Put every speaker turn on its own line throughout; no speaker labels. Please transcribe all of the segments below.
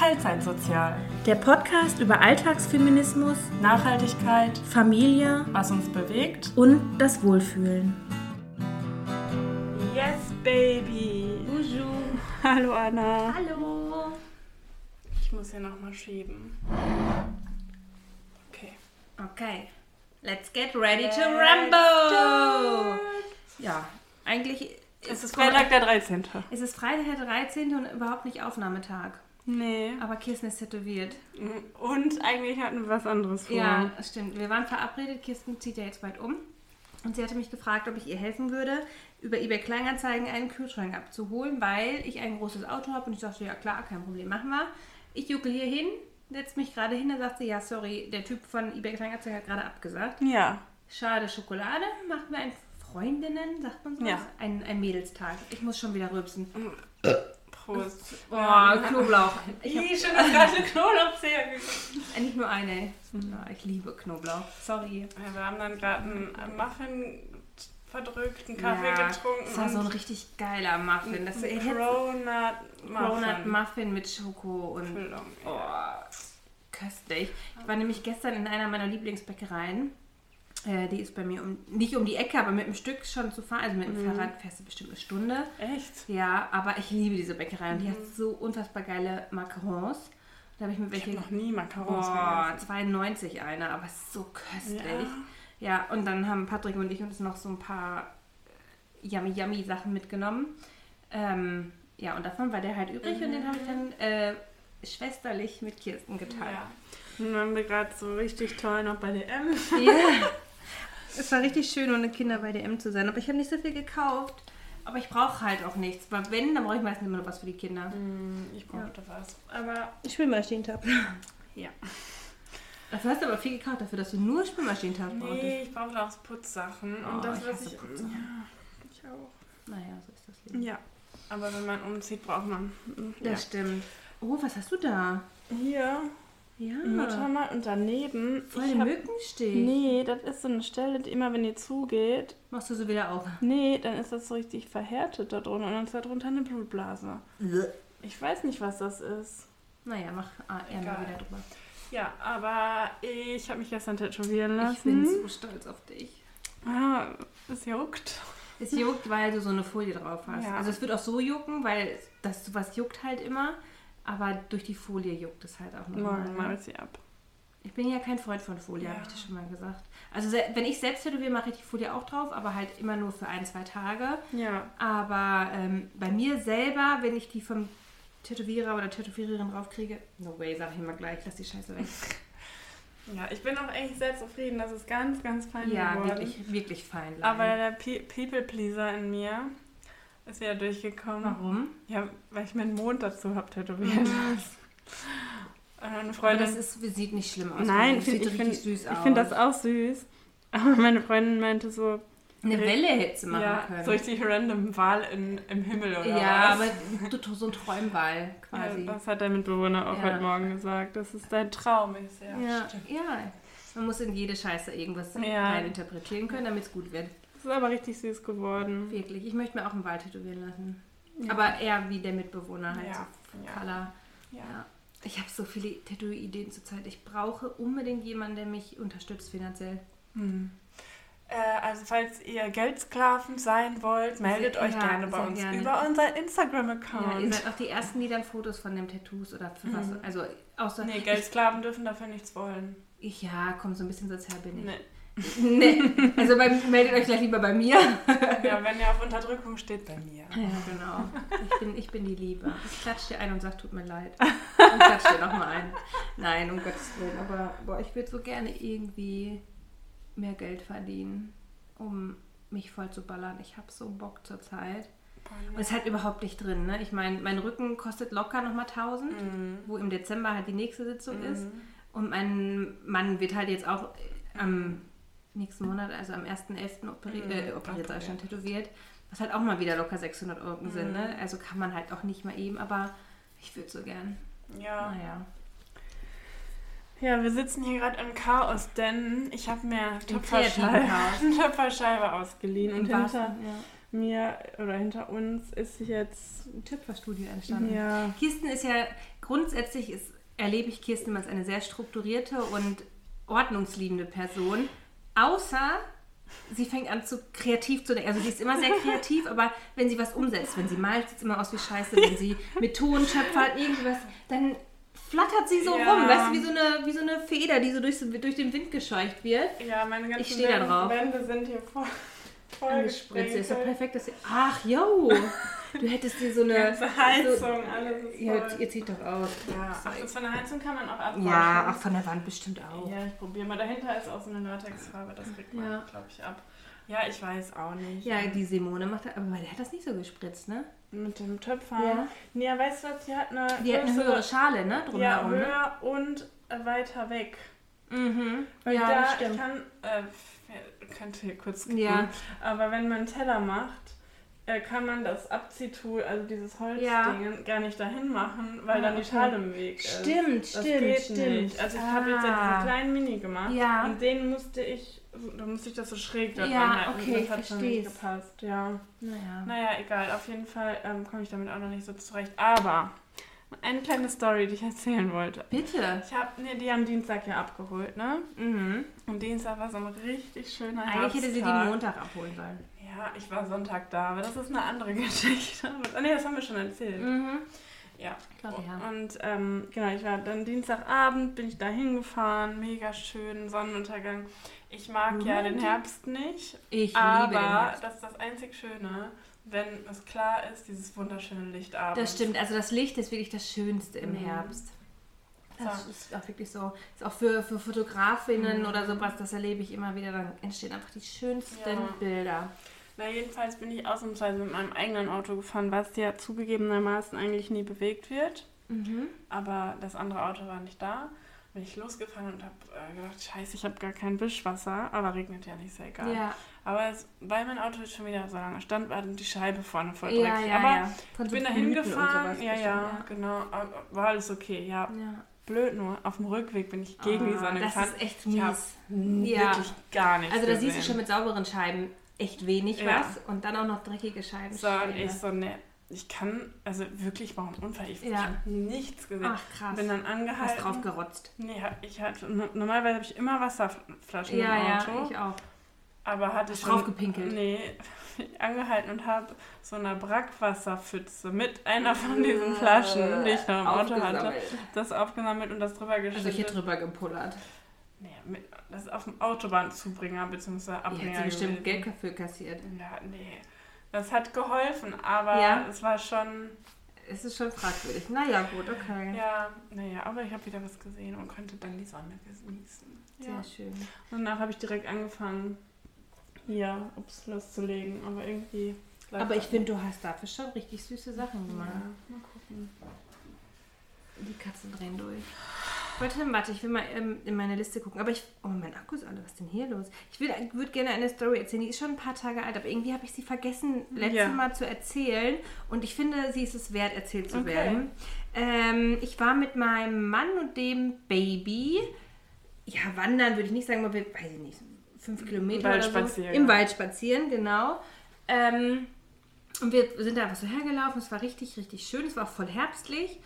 Teilzeitsozial.
Der Podcast über Alltagsfeminismus,
Nachhaltigkeit,
Familie
was uns bewegt.
und das Wohlfühlen.
Yes, baby.
Bonjour.
Hallo Anna.
Hallo.
Ich muss hier nochmal schieben. Okay.
Okay, let's get ready to
Let's
rumble. Ja, eigentlich
Es ist Freitag der 13.
Es ist Freitag der 13. und überhaupt nicht Aufnahmetag.
Nee.
Aber Kirsten ist tätowiert.
Und eigentlich hatten wir was anderes vor.
Ja, stimmt. Wir waren verabredet. Kirsten zieht ja jetzt bald um. Und sie hatte mich gefragt, ob ich ihr helfen würde, über eBay Kleinanzeigen einen Kühlschrank abzuholen, weil ich ein großes Auto habe. Und ich dachte, ja klar, kein Problem, machen wir. Ich juckel hier hin, setze mich gerade hin. Da sagt sie, ja, sorry, der Typ von eBay Kleinanzeigen hat gerade abgesagt.
Ja.
Schade Schokolade. Machen wir ein Freundinnen, sagt man so?
Ja.
Ein, ein Mädelstag. Ich muss schon wieder rülpsen.
Prost.
Oh, Knoblauch. Ich hab
Ih, schon das ganze Knoblauchzehe gekriegt.
nicht nur eine. Ich liebe Knoblauch. Sorry.
Ja, wir haben dann gerade einen Muffin verdrückt, einen Kaffee
ja,
getrunken.
Das war so ein richtig geiler Muffin. Das hätte
Cronut
Cronut
Muffin.
Muffin mit Schoko und
Füllung.
oh, köstlich. Ich war nämlich gestern in einer meiner Lieblingsbäckereien. Äh, die ist bei mir um, nicht um die Ecke, aber mit einem Stück schon zu fahren. Also mit dem Fahrrad fährst du bestimmt eine Stunde.
Echt?
Ja, aber ich liebe diese Bäckerei und die hat so unfassbar geile Macarons. Da habe ich mir
Ich
welche
habe noch nie Macarons gegessen.
92 eine, aber so köstlich. Ja. und dann haben Patrick und ich uns noch so ein paar äh, yummy yummy Sachen mitgenommen. Ähm, ja, und davon war der halt übrig und den habe ich dann äh, schwesterlich mit Kirsten geteilt.
Ja. Nun waren wir gerade so richtig toll noch bei DM.
Ja. Es war richtig schön, ohne Kinder bei DM zu sein. Aber ich habe nicht so viel gekauft. Aber ich brauche halt auch nichts. Weil wenn, dann brauche ich meistens immer noch was für die Kinder.
Ich brauchte was. Aber
Spülmaschinentab.
ja.
Dafür hast du aber viel gekauft, dafür, dass du nur Spülmaschinentab brauchtest.
Nee, ich brauchte auch Putzsachen.
Oh,
und das,
ich
was ich.
Putzen.
Ja, ich auch.
Naja, so ist das Leben.
Ja. Aber wenn man umzieht, braucht man.
Das
Ja.
stimmt. Oh, was hast du da?
Hier,
Ja.
Muttermal und daneben.
Voll der
hab-
Mückenstich.
Nee, das ist so eine Stelle, die immer wenn die zugeht,
Machst du so wieder auf.
nee, dann ist das so richtig verhärtet da drunter und dann ist da drunter eine Blutblase. Ich weiß nicht, was das ist.
Naja, mach ah, er mal wieder drüber.
Ja, aber ich habe mich gestern tätowieren lassen.
Ich bin so stolz auf dich.
Ah, es juckt.
Es juckt, weil du so eine Folie drauf hast.
Ja.
Also es wird auch so jucken, weil das sowas juckt halt immer. Aber durch die Folie juckt es halt auch nochmal.
Morgen mal sie ab.
Ich bin ja kein Freund von Folie,
Ja.
habe ich dir schon mal gesagt. Also wenn ich selbst tätowiere, mache ich die Folie auch drauf, aber halt immer nur für ein, zwei Tage.
Ja.
Aber ähm, bei mir selber, wenn ich die vom Tätowierer oder Tätowiererin draufkriege, no way, sag ich immer gleich, lass die Scheiße weg.
Ja, ich bin auch echt sehr zufrieden. Das ist ganz, ganz fein
Ja,
geworden.
wirklich, wirklich fein. Lein.
Aber der Pe People-Pleaser in mir ist wieder durchgekommen.
warum?
Ja, weil ich mir einen Mond dazu habe tätowieren
Mhm.
lassen. Und eine
Aber
Freundin...
das ist, sieht nicht schlimm aus.
Nein, find, ich finde
süß aus.
ich find das auch süß. Aber meine Freundin meinte so,
Eine Welle hättest du machen
ja,
können.
so richtig random Wahl in, im Himmel oder
ja,
was?
aber du, so ein Träumball quasi.
Ja, das hat der Mitbewohner auch
Ja.
heute Morgen gesagt. Das ist dein Traum. So, ja,
ja,
stimmt.
ja. Man muss in jede Scheiße irgendwas
Ja.
rein interpretieren können, damit es gut wird.
Das ist aber richtig süß geworden.
Wirklich. Ich möchte mir auch einen Wald tätowieren lassen.
Ja.
Aber eher wie der Mitbewohner halt.
Ja,
So
ja.
Color.
Ja.
Ja. Ich habe so viele Tattoo-Ideen zurzeit. Ich brauche unbedingt jemanden, der mich unterstützt finanziell.
Hm. Äh, also falls ihr Geldsklaven sein wollt, meldet
Sehr-
euch
ja,
gerne bei uns
gerne.
über unseren
Ja, ihr
Instagram-Account.
seid auch die ersten, die dann Fotos von den Tattoos oder für was.
Mhm.
Also außer.
nee, Geldsklaven dürfen dafür nichts wollen.
Ich, ja, komm, so ein bisschen sozial bin ich.
Nee.
Nee. Also bei, meldet euch gleich lieber bei mir.
Ja, wenn ihr auf Unterdrückung steht, bei mir.
Ja, genau. Ich bin, ich bin die Liebe. Ich klatsch dir ein und sag, tut mir leid. Und klatsch dir nochmal ein. Nein, um Gottes Willen. Aber boah, ich würde so gerne irgendwie mehr Geld verdienen, um mich voll zu ballern. Ich habe so Bock zur Zeit. Und es ist halt überhaupt nicht drin. Ne? Ich meine, mein Rücken kostet locker nochmal 1000,
Mhm.
wo im Dezember halt die nächste Sitzung ist. Und mein Mann wird halt jetzt auch am nächsten Monat, also am 1.11. operi
Mhm,
äh, operiert, ich schon, tätowiert. Was halt auch mal wieder locker 600 Euro sind. Ne? Also kann man halt auch nicht mal eben, aber ich würde so gern.
Ja.
Naja.
Ja, wir sitzen hier gerade im Chaos, denn ich habe mir Töpferscheibe, Töpferscheibe ausgeliehen und
Im
hinter,
ja.
mir oder hinter uns ist jetzt
ein Töpferstudio entstanden.
Ja.
Kirsten ist ja grundsätzlich ist, erlebe ich Kirsten als eine sehr strukturierte und ordnungsliebende Person, außer sie fängt an zu kreativ zu denken. Also sie ist immer sehr kreativ, aber wenn sie was umsetzt, wenn sie malt, sieht es immer aus wie Scheiße. Wenn sie mit Ton schöpfert, irgendwas, dann flattert sie so
Ja.
rum, weißt du, wie so eine, wie so eine Feder, die so durch, durch den Wind gescheucht wird.
Ja, meine ganzen
Ich
Wände-. Wände sind hier voll, voll
Angespritzt. Ist doch perfekt, dass sie. Ach, yo! Du hättest dir so eine.
ganze Heizung, alles ist
So, ja, ihr zieht doch aus.
Ja, ach, das von der Heizung kann man auch abwaschen.
Ja, ach, von der Wand bestimmt auch.
Ja, ich probiere mal. Dahinter ist auch so eine Latexfarbe, das kriegt man,
Ja.
glaube ich, ab. Ja, ich weiß auch nicht.
Ja, die Simone macht das, aber der hat das nicht so gespritzt, ne?
Mit dem Töpfer.
Ja.
Nee, ja, weißt du was? Die hat eine,
Die hat eine höhere Schale, ne?
Ja,
Drumherum, ne?
höher und äh, weiter weg.
Mhm.
Weil
Ja,
da
das stimmt.
kann, äh, könnte hier kurz skippen,
Ja.
aber wenn man einen Teller macht, äh, kann man das Abziehtool, also dieses Holzding,
Ja.
gar nicht dahin machen, weil
Ah,
dann die. Schale im Weg ist.
Stimmt,
Das
stimmt,
geht
stimmt.
nicht. Also ich habe jetzt ja
Ah.
diesen kleinen Mini gemacht
Ja.
und den musste ich, da musste ich das so schräg da
Ja,
dran halten.
okay,
das hat schon nicht gepasst, ja.
Naja.
Naja, egal, auf jeden Fall ähm, komme ich damit auch noch nicht so zurecht. Aber eine kleine Story, die ich erzählen wollte.
Bitte.
Ich habe nee, die am Dienstag ja abgeholt, ne?
Mhm.
Und Dienstag war so ein richtig schöner
Eigentlich hätte sie die
Herbsttag.
Montag abholen sollen.
Ja, ich war Sonntag da, aber das ist eine andere Geschichte. Ah, nee, das haben wir schon erzählt.
Mhm.
Ja.
Ich glaube, ja.
Und ähm, genau, ich war dann Dienstagabend, bin ich da hingefahren, mega schön, Sonnenuntergang. Ich mag ja den. Herbst nicht,
Ich liebe den
aber
Herbst.
das ist das einzig Schöne, wenn es klar ist, dieses wunderschöne Licht abends.
Das stimmt, also das Licht ist wirklich das Schönste im
Mhm.
Herbst. Das
So.
ist auch wirklich so. Ist auch für, für Fotografinnen
Mhm.
oder sowas, das erlebe ich immer wieder. Dann entstehen einfach die schönsten
Ja.
Bilder.
Na, jedenfalls bin ich ausnahmsweise mit meinem eigenen Auto gefahren, was ja zugegebenermaßen eigentlich nie bewegt wird.
Mhm.
Aber das andere Auto war nicht da. Bin ich losgefahren und habe äh, gedacht, scheiße, ich habe gar kein Wischwasser. Aber regnet ja nicht, ja egal.
Ja,
Aber es, weil mein Auto jetzt schon wieder so lange stand, war dann die Scheibe vorne voll
ja,
dreckig.
ja.
aber
ja.
Ich bin da hingefahren. Ja,
bestimmt,
ja, genau. War alles okay. Ja,
ja.
blöd nur. Auf dem Rückweg bin ich gegen die
Ah,
Sonne
Das
gefahren.
ist echt
Ich
mies. Ja.
wirklich gar nichts
Also da
gesehen.
siehst du schon mit sauberen Scheiben echt wenig
Ja.
was und dann auch noch dreckige Scheiben.
So, und ich so, ne, ich kann, also wirklich, warum Unfall? Ich,
Ja.
habe nichts gesehen.
Ach krass.
Bin dann
Hast
angehalten.
drauf gerotzt.
Nee, ich hatte, no- normalerweise habe ich immer Wasserflaschen
Ja,
im
ja,
Auto.
ich auch.
aber hatte ich
Hast draufgepinkelt?
Nee, angehalten und habe so eine Brackwasserpfütze mit einer von diesen Flaschen, die ich noch im Auto hatte, das aufgesammelt und das drüber
Also hier
geschüttet.
drüber gepullert.
Nee, das ist auf dem Autobahnzubringer bzw. Abhänger
hat sie bestimmt
gewesen.
Geld dafür kassiert.
Ja, nee. Das hat geholfen, aber
Ja.
es war schon,
Es ist schon fragwürdig. Naja, gut, okay.
ja, naja, aber ich habe wieder was gesehen und konnte dann die Sonne genießen.
Sehr
Ja.
schön.
Und danach habe ich direkt angefangen, hier ups, loszulegen, aber irgendwie.
Aber ich finde, du hast dafür schon richtig süße Sachen gemacht.
Ja, mal gucken.
Die Katzen drehen durch. Warte, warte, ich will mal ähm, in meine Liste gucken. Aber ich. Oh, mein Akku ist alle. Was ist denn hier los? Ich würde gerne eine Story erzählen. Die ist schon ein paar Tage alt, aber irgendwie habe ich sie vergessen, letztes
Ja.
Mal zu erzählen. Und ich finde, sie ist es wert, erzählt zu
Okay.
werden. Ähm, ich war mit meinem Mann und dem Baby. Ja, wandern würde ich nicht sagen, aber wir, weiß ich nicht, fünf Kilometer
Wald
oder so.
spazieren,
Im. Wald spazieren, genau. Ähm, und wir sind da einfach so hergelaufen. Es war richtig, richtig schön. Es war auch voll herbstlich.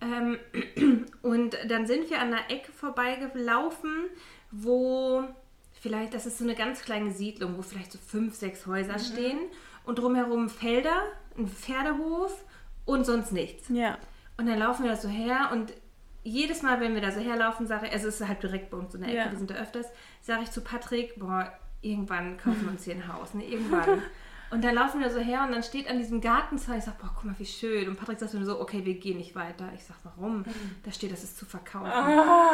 Ähm, und dann sind wir an einer Ecke vorbeigelaufen, wo vielleicht, das ist so eine ganz kleine Siedlung, wo vielleicht so fünf, sechs Häuser stehen und drumherum Felder, ein Pferdehof und sonst nichts.
Ja.
Und dann laufen wir da so her und jedes Mal, wenn wir da so herlaufen, sage ich, also es ist halt direkt bei uns in der Ecke,
Ja.
wir sind da öfters, sage ich zu Patrick, boah, irgendwann kaufen wir uns hier ein Haus, ne, irgendwann. Und dann laufen wir so her und dann steht an diesem Gartenzaun, ich sage, boah, guck mal, wie schön. Und Patrick sagt mir so, okay, wir gehen nicht weiter. Ich sage, warum? Da steht, das ist zu verkaufen.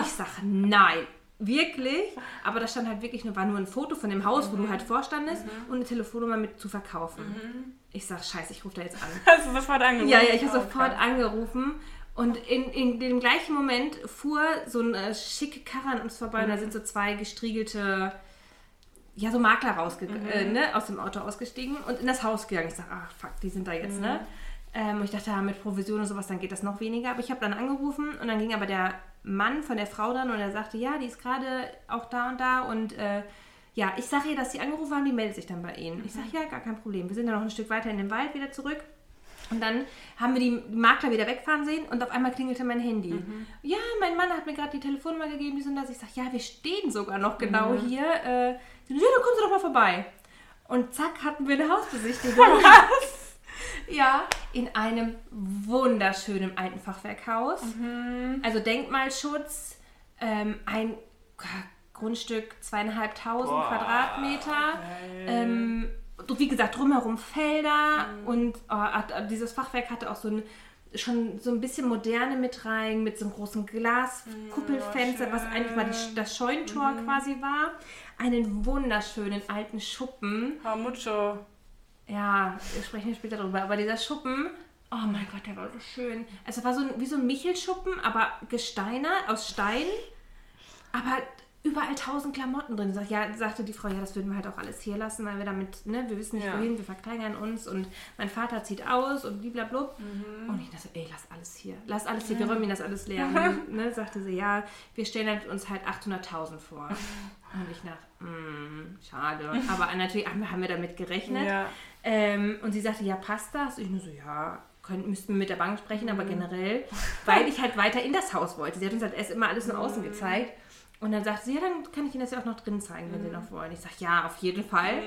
Ich sage, nein. Wirklich? Aber da stand halt wirklich nur, war nur ein Foto von dem Haus, wo du halt vorstandest und eine Telefonnummer mit zu verkaufen. Ich sage, scheiße, ich rufe da jetzt an.
Hast du sofort angerufen?
Ja, ja, ich habe
Oh,
sofort angerufen und in, in dem gleichen Moment fuhr so eine schicke Karre an uns vorbei und da sind so zwei gestriegelte, ja, so Makler rausge äh, ne, aus dem Auto ausgestiegen und in das Haus gegangen. Ich sage, ach fuck, die sind da jetzt, ne? Ähm, und ich dachte, ja, mit Provision und sowas, dann geht das noch weniger. Aber ich habe dann angerufen und dann ging aber der Mann von der Frau dann und er sagte, ja, die ist gerade auch da und da und äh, Ja, ich sage ihr, dass sie angerufen haben, die meldet sich dann bei Ihnen. Ich sage, ja, gar kein Problem. Wir sind dann noch ein Stück weiter in den Wald wieder zurück. Und dann haben wir die Makler wieder wegfahren sehen und auf einmal klingelte mein Handy.
Mhm.
Ja, mein Mann hat mir gerade die Telefonnummer gegeben, die sind das. Ich sage, ja, wir stehen sogar noch genau
Mhm.
hier. Äh, ja, dann kommen Sie doch mal vorbei. Und zack, hatten wir eine Hausbesichtigung. ja, in einem wunderschönen alten Fachwerkhaus.
Mhm.
Also Denkmalschutz, ähm, ein Grundstück zweieinhalbtausend Quadratmeter. Ähm, wie gesagt, drumherum Felder
Mhm.
und oh, dieses Fachwerk hatte auch so ein schon so ein bisschen moderne mit rein, mit so einem großen Glaskuppelfenster,
Oh,
was eigentlich mal die, das Scheunentor
Mhm.
quasi war. Einen wunderschönen alten Schuppen.
How mucho?
Ja, wir sprechen später drüber. Aber dieser Schuppen, oh mein Gott, der war so schön. Also es war so ein, wie so ein Michelschuppen, aber gesteinert, aus Stein. Aber überall tausend Klamotten drin. Sag, ja, sagte die Frau, ja, das würden wir halt auch alles hier lassen, weil wir damit, ne, wir wissen nicht
Ja.
wohin, wir verkleinern uns und mein Vater zieht aus und blablabla.
Mhm.
Und ich dachte, ey, lass alles hier. Lass alles hier, wir räumen das alles leer. Und ne, sagte sie, ja, wir stellen halt uns halt 800.000 vor. Und ich dachte, mm, schade. Aber natürlich haben wir, haben wir damit gerechnet.
Ja.
Ähm, und sie sagte, ja, passt das? Ich nur so, ja, können, müssten wir mit der Bank sprechen,
Mhm.
aber generell, weil ich halt weiter in das Haus wollte. Sie hat uns halt erst immer alles nur außen
Mhm.
gezeigt. Und dann sagte sie, ja, dann kann ich Ihnen das ja auch noch drin zeigen, wenn Sie
Mhm.
noch wollen. Ich sage, ja, auf jeden Fall.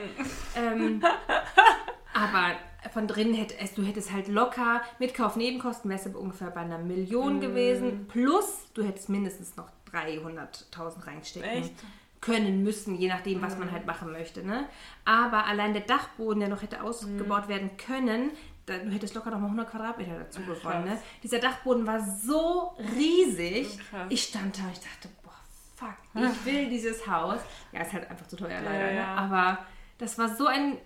Ähm, aber von drinnen hätte es, du hättest halt locker mit Kaufnebenkosten wärst du ungefähr bei einer Million
Mhm.
gewesen. Plus, du hättest mindestens noch 300.000 reinstecken
Echt?
können müssen, je nachdem, was man halt machen möchte. Ne? Aber allein der Dachboden, der noch hätte ausgebaut werden können, du hättest locker noch mal 100 Quadratmeter dazu gewonnen. Ne? Dieser Dachboden war so riesig.
Krass.
Ich stand da und ich dachte, boah, fuck, ich will dieses Haus. Ja, ist halt einfach zu teuer leider.
ja.
Ne? Aber das war so ein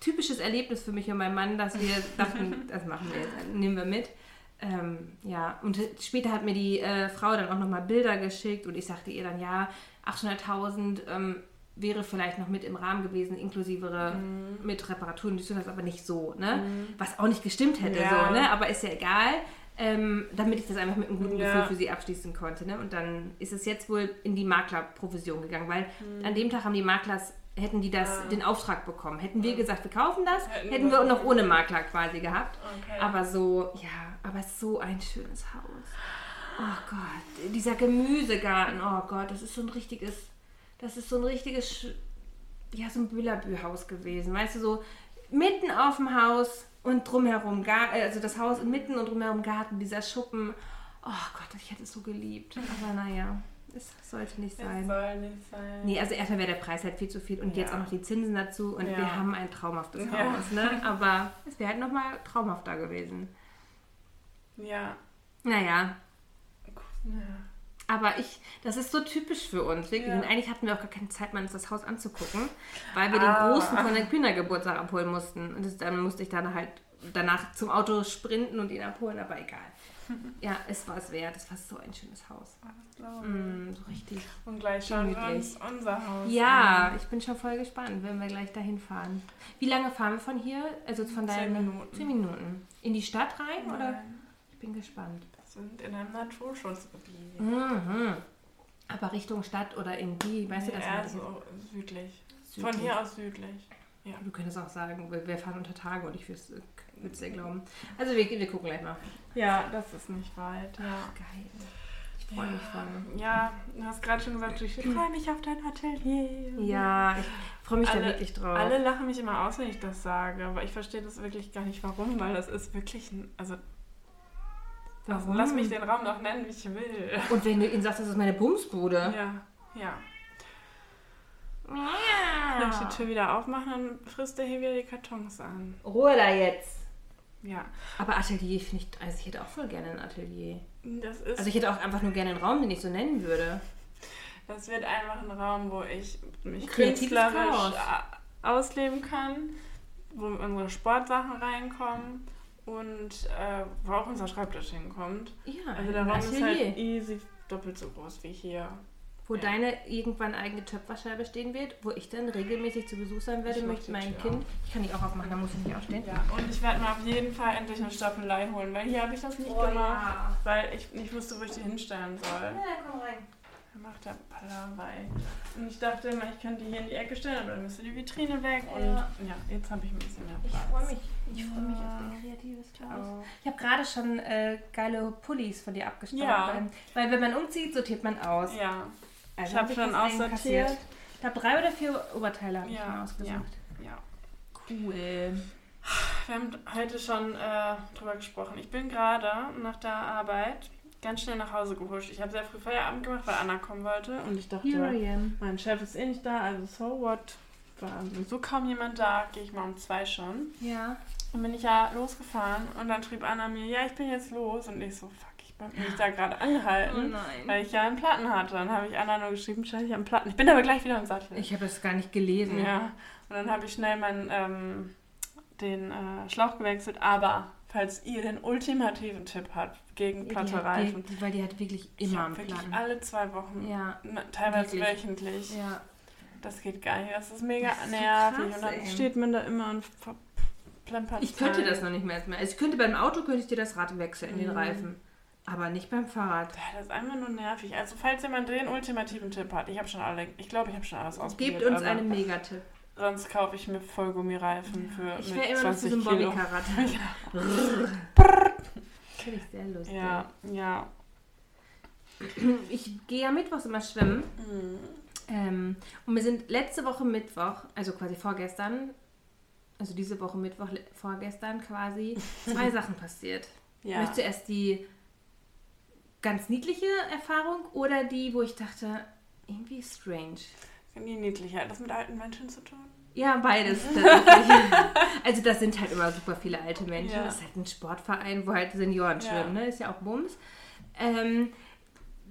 typisches Erlebnis für mich und meinen Mann, dass wir dachten, das machen wir jetzt, nehmen wir mit. Ähm, ja, und später hat mir die äh, Frau dann auch nochmal Bilder geschickt und ich sagte ihr dann, ja, 800.000 ähm, wäre vielleicht noch mit im Rahmen gewesen, inklusive
Mhm.
mit Reparaturen, die sind das aber nicht so, ne? Was auch nicht gestimmt hätte,
Ja.
so, ne? Aber ist ja egal. Ähm, damit ich das einfach mit einem guten
Ja.
Gefühl für sie abschließen konnte. Ne? Und dann ist es jetzt wohl in die Maklerprovision gegangen, weil an dem Tag haben die Maklers, hätten die das,
Ah.
den Auftrag bekommen. Hätten wir gesagt, wir kaufen das,
Hätten
hätten
wir
noch ohne Makler quasi gehabt.
Okay.
Aber so, ja, aber so ein schönes Haus. Oh Gott, dieser Gemüsegarten, oh Gott, das ist so ein richtiges, das ist so ein richtiges, ja, so ein Büllerbü-Haus gewesen. Weißt du, so mitten auf dem Haus und drumherum, also das Haus mitten und drumherum Garten, dieser Schuppen. Oh Gott, ich hätte es so geliebt. Aber naja, es sollte nicht sein.
soll nicht sein.
Nee, also erstmal wäre der Preis halt viel zu viel und
Ja.
jetzt auch noch die Zinsen dazu und
Ja.
wir haben ein traumhaftes
Ja.
Haus, ne? Aber es wäre halt nochmal traumhafter gewesen.
Ja.
Naja,
ja.
Aber ich, das ist so typisch für uns, wirklich.
Ja.
Und eigentlich hatten wir auch gar keine Zeit, mal uns das Haus anzugucken, weil wir
Ah.
den Großen von der Kindergeburtstag abholen mussten. Und das, dann musste ich dann halt danach zum Auto sprinten und ihn abholen, aber egal. Ja, es war es wert. Es war so ein schönes Haus.
Ich.
Mm, so richtig.
Und gleich schauen wir uns unser Haus
Ja,
an.
ich bin schon voll gespannt, wenn wir gleich dahin fahren. Wie lange fahren wir von hier? Also von
Zehn
deinem
Minuten.
Zehn Minuten. In die Stadt rein oder?
Nein,
Ich bin gespannt.
Sind in einem Naturschutzgebiet.
Mhm. Aber Richtung Stadt oder in die, weißt du das nicht?
so südlich.
Südlich.
Von hier aus südlich. Ja.
Du könntest auch sagen, wir fahren unter Tage und ich würde es dir glauben. Also wir, wir gucken gleich mal.
Ja, das ist nicht weit. Ja.
Geil. Ich freue mich voll.
Ja, du hast gerade schon gesagt, ich freue mich auf dein Atelier.
Ja, ich freue mich da
Alle-
wirklich drauf.
Alle lachen mich immer aus, wenn ich das sage, aber ich verstehe das wirklich gar nicht, warum, weil das ist wirklich ein. Also, das,
Warum?
lass mich den Raum doch nennen, wie ich will.
Und wenn du ihnen sagst, das ist meine Bumsbude.
Ja, ja. Wenn ich die Tür wieder aufmache, dann frisst er hier wieder die Kartons an.
Ruhe da jetzt.
Ja,
Aber Atelier finde ich, also ich hätte auch voll gerne ein Atelier.
das ist.
Also ich hätte auch einfach nur gerne einen Raum, den ich so nennen würde.
Das wird einfach ein Raum, wo ich mich künstlerisch ausleben kann, wo unsere Sportsachen reinkommen und äh, wo auch unser Schreibtisch hinkommt.
Ja,
Also der Raum ist halt easy doppelt so groß wie hier.
Wo
Ja.
deine irgendwann eigene Töpferscheibe stehen wird, wo ich dann regelmäßig zu Besuch sein werde
Ich
meinem
Tür
Kind. Ich kann die auch aufmachen, da muss ich nicht aufstehen.
Ja, und ich werde mir auf jeden Fall endlich eine Stapelei holen, weil hier habe ich das nicht
Oh,
gemacht,
ja.
weil ich nicht wusste, wo ich die hinstellen soll.
Ja, komm rein.
Macht Palaver, ey? Und ich dachte immer, ich könnte die hier in die Ecke stellen, aber dann müsste die Vitrine weg. Und
Ja.
ja, jetzt habe ich ein bisschen mehr
Ich
Platz.
freue mich. Ich freue mich auf
Ja.
dein kreatives Klaus.
Auch.
Ich habe gerade schon äh, geile Pullis von dir abgestaubt.
Ja.
Weil, wenn man umzieht, sortiert man aus.
Ja,
Also
ich habe
hab
schon aussortiert.
Ich glaube, drei oder vier Oberteile habe ich
Ja,
mir ausgesucht.
ja.
Cool.
Wir haben heute schon äh, drüber gesprochen. Ich bin gerade nach der Arbeit ganz schnell nach Hause gehuscht. Ich habe sehr früh Feierabend gemacht, weil Anna kommen wollte. Und ich dachte, mein Chef ist eh nicht da, also so what. War sowieso kaum jemand da, gehe ich mal um zwei schon.
Ja.
Dann bin ich ja losgefahren und dann schrieb Anna mir, ja, ich bin jetzt los. Und ich so, fuck, ich bin mich da gerade angehalten,
Oh
weil ich ja einen Platten hatte. Dann habe ich Anna nur geschrieben, scheiße, ich habe einen Platten. Ich bin aber gleich wieder im Sattel.
Ich habe das gar nicht gelesen.
Ja, und dann habe ich schnell meinen, ähm, den äh, Schlauch gewechselt. Aber falls ihr den ultimativen Tipp habt gegen
Die
platte
hat,
Reifen,
die, weil die hat wirklich
ich
immer einen
wirklich
Plan.
alle zwei Wochen,
Ja.
ne, teilweise
wirklich.
wöchentlich.
Ja.
Das geht gar nicht. Das ist mega
Das ist so
nervig.
krass,
und dann steht man da immer und verplempert.
Ich könnte das noch nicht mehr. Also ich könnte beim Auto könnte ich dir das Rad wechseln in den
Mhm.
Reifen. Aber nicht beim Fahrrad.
Das ist einfach nur nervig. Also falls jemand den ultimativen Tipp hat, ich habe schon alle, ich glaube, ich habe schon alles ausprobiert.
Gebt uns einen Megatipp.
Sonst kaufe ich mir Vollgummireifen für
Ich
mit
wäre immer noch für
20
so ein
Kilo.
Bobbycar-Rad. Finde ich sehr lustig.
Ja, ja.
Ich gehe ja mittwochs immer schwimmen.
Mhm.
Ähm, und mir sind letzte Woche Mittwoch, also quasi vorgestern, also diese Woche Mittwoch, vorgestern quasi, zwei Sachen passiert.
Ja.
Möchtest du erst die ganz niedliche Erfahrung oder die, wo ich dachte, irgendwie strange?
Die niedliche. Hat das mit alten Menschen zu tun?
Ja, beides. also das sind halt immer super viele alte Menschen.
Ja.
Das ist halt ein Sportverein, wo halt Senioren
Ja.
schwimmen, ne? Ist ja auch Bums. Ähm,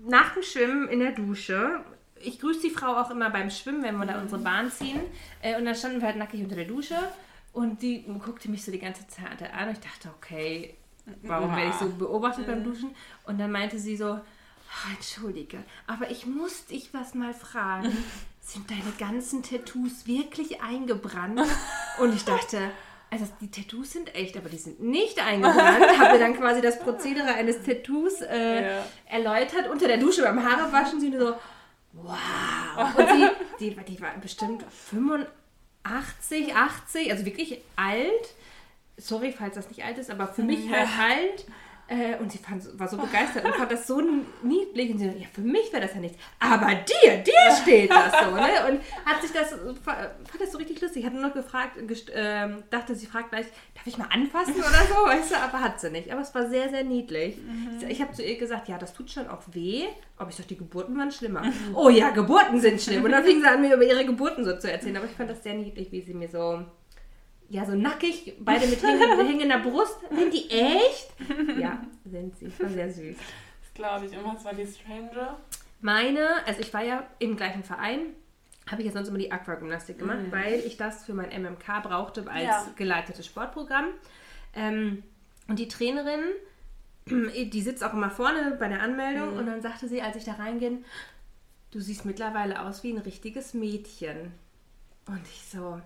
nach dem Schwimmen in der Dusche, ich grüße die Frau auch immer beim Schwimmen, wenn wir da unsere Bahn ziehen. Äh, und dann standen wir halt nackig unter der Dusche und die guckte mich so die ganze Zeit an und ich dachte, okay, warum werde ich so beobachtet beim Duschen? Und dann meinte sie so, "Ah, entschuldige, aber ich muss dich was mal fragen. Sind deine ganzen Tattoos wirklich eingebrannt? Und ich dachte, also die Tattoos sind echt, aber die sind nicht eingebrannt. Habe dann quasi das Prozedere eines Tattoos äh,
Ja.
erläutert unter der Dusche beim Haarewaschen. Sie nur so, wow. Und die, die, die war bestimmt 85, 80, also wirklich alt. Sorry, falls das nicht alt ist, aber für mich
Ja.
halt alt. Äh, und sie fand, war so begeistert und fand das so niedlich. Und sie so, ja, für mich wäre das ja nichts. Aber dir, dir steht das so. Ne? Und hat sich das, fand das so richtig lustig. Hat nur noch gefragt, ähm, dachte, sie fragt gleich, darf ich mal anfassen oder so, weißt du? Aber hat sie nicht. Aber es war sehr, sehr niedlich. Ich habe zu ihr gesagt, ja, das tut schon auch weh. Aber ich dachte, die Geburten waren schlimmer. Oh ja, Geburten sind schlimm. Und dann fing sie an, mir über ihre Geburten so zu erzählen. Aber ich fand das sehr niedlich, wie sie mir so ja, so nackig, beide mit hängender, Brust. Sind die echt? Ja, sind sie. War sehr süß.
Das glaube ich. Und was war die Stranger?
Meine, also ich war ja im gleichen Verein, habe ich ja sonst immer die Aquagymnastik gemacht, weil ich das für mein MMK brauchte als
Ja.
geleitetes Sportprogramm. Ähm, und die Trainerin, die sitzt auch immer vorne bei der Anmeldung und dann sagte sie, als ich da reinging, du siehst mittlerweile aus wie ein richtiges Mädchen. Und ich so,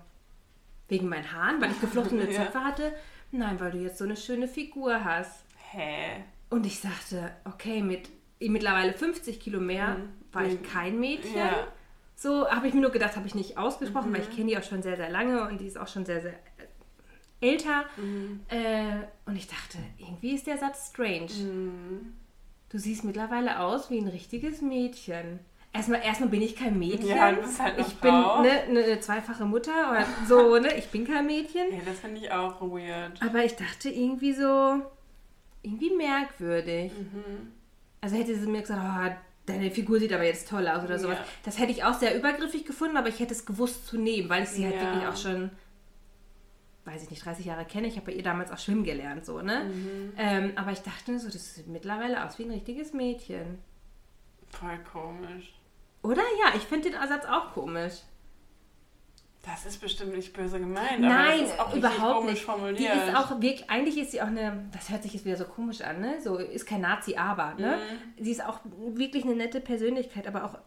wegen meinen Haaren, weil ich geflochtene
Ja.
Zöpfe hatte? Nein, weil du jetzt so eine schöne Figur hast.
Hä?
Und ich sagte, okay, mit mittlerweile 50 Kilo mehr
Mhm.
war ich
Mhm.
kein Mädchen.
Ja.
So habe ich mir nur gedacht, habe ich nicht ausgesprochen, weil ich
Mhm.
kenne die auch schon sehr, sehr lange und die ist auch schon sehr, sehr äh, älter.
Mhm.
Äh, und ich dachte, irgendwie ist der Satz strange.
Mhm.
Du siehst mittlerweile aus wie ein richtiges Mädchen. Erstmal, erstmal bin ich kein Mädchen.
Ja, du bist halt eine
ich bin
Frau.
ne, eine zweifache Mutter oder so, ne? Ich bin kein Mädchen.
Ja, das finde ich auch weird.
Aber ich dachte irgendwie so, irgendwie merkwürdig.
Mhm.
Also hätte sie mir gesagt, oh, deine Figur sieht aber jetzt toll aus oder sowas.
Ja.
Das hätte ich auch sehr übergriffig gefunden, aber ich hätte es gewusst zu nehmen, weil ich sie halt
Ja.
wirklich auch schon, weiß ich nicht, 30 Jahre kenne. Ich habe bei ihr damals auch schwimmen gelernt, so, ne?
Mhm.
Ähm, aber ich dachte so, das sieht mittlerweile aus wie ein richtiges Mädchen.
Voll komisch.
Oder? Ja, ich finde den Ersatz auch komisch.
Das ist bestimmt nicht böse gemeint.
Nein,
aber das ist auch richtig
überhaupt
komisch
nicht.
formuliert.
Die ist auch wirklich, eigentlich ist sie auch eine, das hört sich jetzt wieder so komisch an, ne? So ist kein Nazi, aber, ne?
Mhm.
Sie ist auch wirklich eine nette Persönlichkeit, aber auch